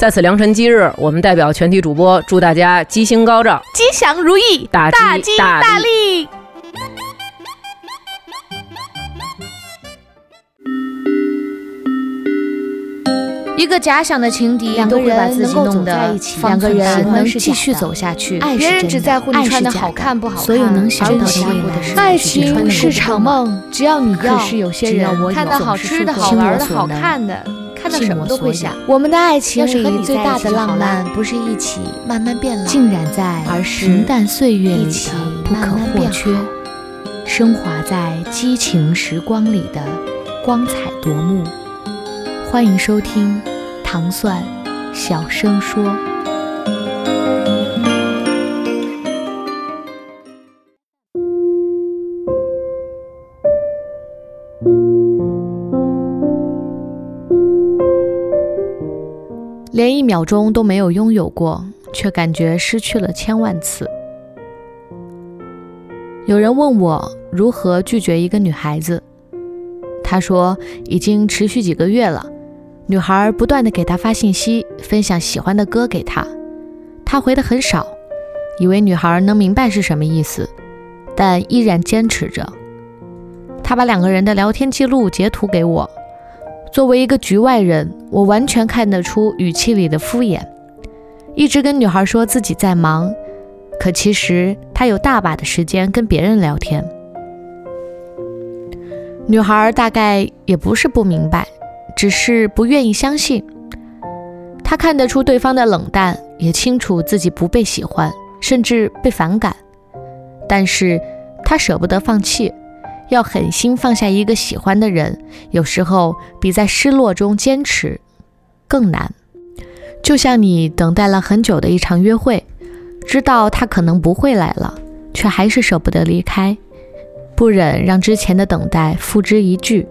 在此良辰吉日，我们代表全体主播祝大家吉星高照、吉祥如意、大吉大利。一个假想的情敌，两个人能够走在一起两个人能继续走下去。别人只在乎你穿的好看不好看，所有能想到的未来。爱情是场梦，只要你要，只要我看到好吃的好玩的好看的。看到什么都会想。我们的爱情里最大的浪漫，不是一起慢慢变老，浸染在平淡岁月里的不可或缺，升华在激情时光里的光彩夺目。欢迎收听《糖蒜小声说》。连一秒钟都没有拥有过，却感觉失去了千万次。有人问我如何拒绝一个女孩子，他说已经持续几个月了，女孩不断的给他发信息，分享喜欢的歌给他，他回的很少，以为女孩能明白是什么意思，但依然坚持着。他把两个人的聊天记录截图给我。作为一个局外人，我完全看得出语气里的敷衍。一直跟女孩说自己在忙，可其实他有大把的时间跟别人聊天。女孩大概也不是不明白，只是不愿意相信。她看得出对方的冷淡，也清楚自己不被喜欢，甚至被反感，但是她舍不得放弃。要狠心放下一个喜欢的人，有时候比在失落中坚持更难。就像你等待了很久的一场约会，知道他可能不会来了，却还是舍不得离开，不忍让之前的等待付之一炬，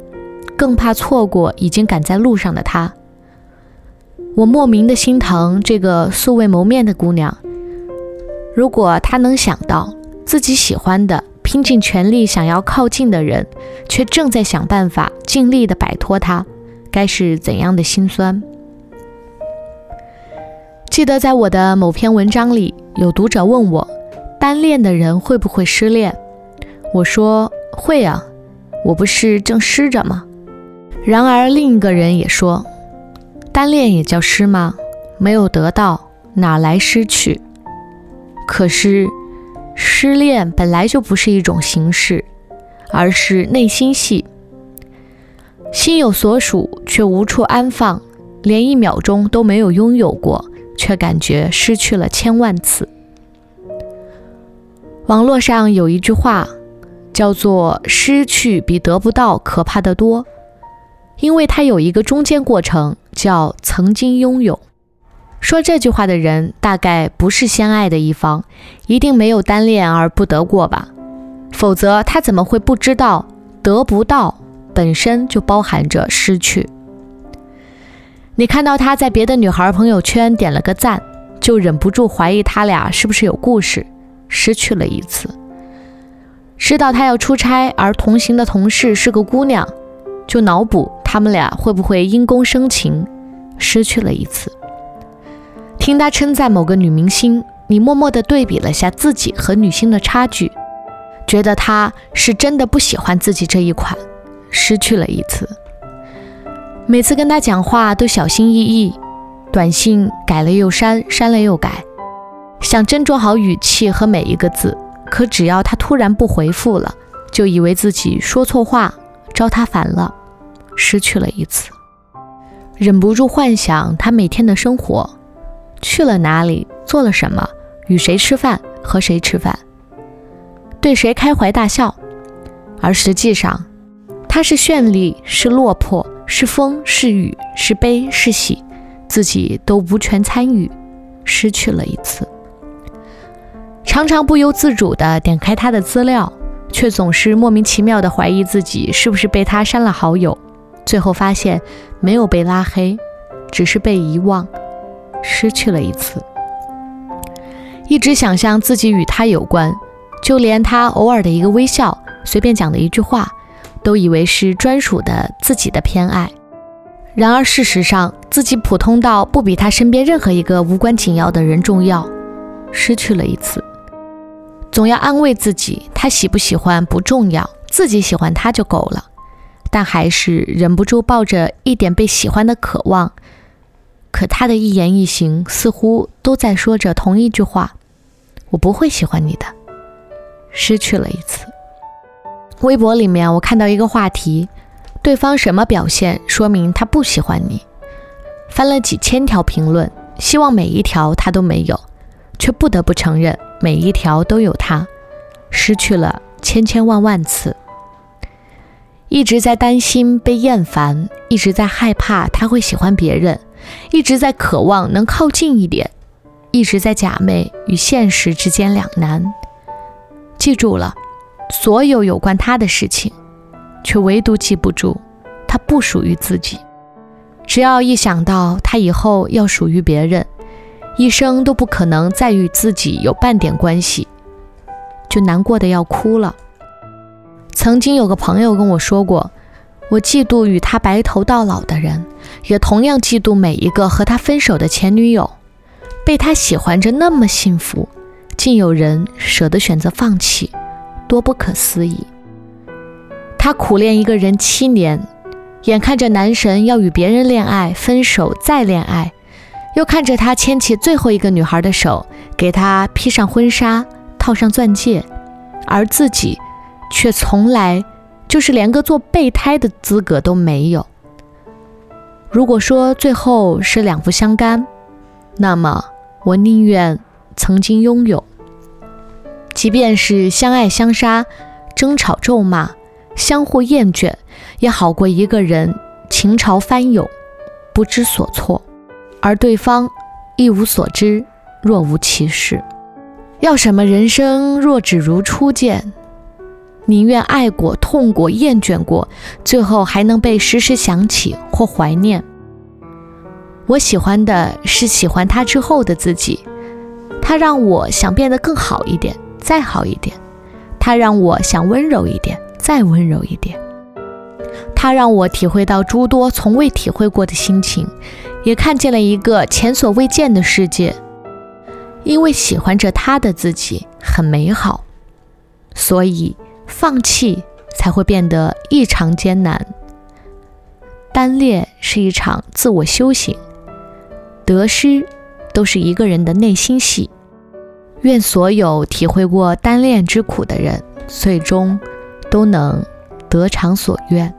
更怕错过已经赶在路上的他。我莫名的心疼这个素未谋面的姑娘。如果她能想到自己喜欢的，拼尽全力想要靠近的人，却正在想办法尽力的摆脱他，该是怎样的心酸？记得在我的某篇文章里，有读者问我，单恋的人会不会失恋？我说会啊，我不是正失着吗？然而另一个人也说，单恋也叫失吗？没有得到，哪来失去？可是。失恋本来就不是一种形式，而是内心戏。心有所属却无处安放，连一秒钟都没有拥有过，却感觉失去了千万次。网络上有一句话，叫做“失去比得不到可怕的多”，因为它有一个中间过程，叫曾经拥有。说这句话的人大概不是相爱的一方，一定没有单恋而不得过吧？否则他怎么会不知道得不到本身就包含着失去？你看到他在别的女孩朋友圈点了个赞，就忍不住怀疑他俩是不是有故事，失去了一次；知道他要出差而同行的同事是个姑娘，就脑补他们俩会不会因公生情，失去了一次。听他称赞某个女明星，你默默地对比了下自己和女星的差距，觉得他是真的不喜欢自己这一款，失去了一次。每次跟他讲话都小心翼翼，短信改了又删，删了又改，想斟酌好语气和每一个字，可只要他突然不回复了，就以为自己说错话，招他烦了，失去了一次。忍不住幻想他每天的生活。去了哪里？做了什么？与谁吃饭？和谁吃饭？对谁开怀大笑？而实际上，他是绚丽，是落魄，是风，是雨，是悲，是喜，自己都无权参与，失去了一次。常常不由自主地点开他的资料，却总是莫名其妙地怀疑自己是不是被他删了好友。最后发现没有被拉黑，只是被遗忘，失去了一次。一直想象自己与他有关，就连他偶尔的一个微笑、随便讲的一句话，都以为是专属的自己的偏爱。然而事实上，自己普通到不比他身边任何一个无关紧要的人重要，失去了一次。总要安慰自己，他喜不喜欢不重要，自己喜欢他就够了。但还是忍不住抱着一点被喜欢的渴望。可他的一言一行似乎都在说着同一句话：“我不会喜欢你的。”失去了一次。微博里面我看到一个话题：对方什么表现说明他不喜欢你？翻了几千条评论，希望每一条他都没有，却不得不承认每一条都有他。失去了千千万万次，一直在担心被厌烦，一直在害怕他会喜欢别人。一直在渴望能靠近一点，一直在假寐与现实之间两难。记住了所有有关他的事情，却唯独记不住他不属于自己。只要一想到他以后要属于别人，一生都不可能再与自己有半点关系，就难过的要哭了。曾经有个朋友跟我说过。我嫉妒与他白头到老的人，也同样嫉妒每一个和他分手的前女友，被他喜欢着那么幸福，竟有人舍得选择放弃，多不可思议。他苦恋一个人七年，眼看着男神要与别人恋爱、分手再恋爱，又看着他牵起最后一个女孩的手，给她披上婚纱、套上钻戒，而自己却从来。就是连个做备胎的资格都没有。如果说最后是两不相干，那么我宁愿曾经拥有，即便是相爱相杀、争吵咒骂、相互厌倦，也好过一个人情潮翻涌、不知所措，而对方一无所知、若无其事。要什么人生若只如初见？宁愿爱过、痛过、厌倦过，最后还能被时时想起或怀念。我喜欢的是喜欢他之后的自己，他让我想变得更好一点，再好一点；他让我想温柔一点，再温柔一点；他让我体会到诸多从未体会过的心情，也看见了一个前所未见的世界。因为喜欢着他的自己很美好，所以。放弃才会变得异常艰难。单恋是一场自我修行，得失都是一个人的内心戏。愿所有体会过单恋之苦的人，最终都能得偿所愿。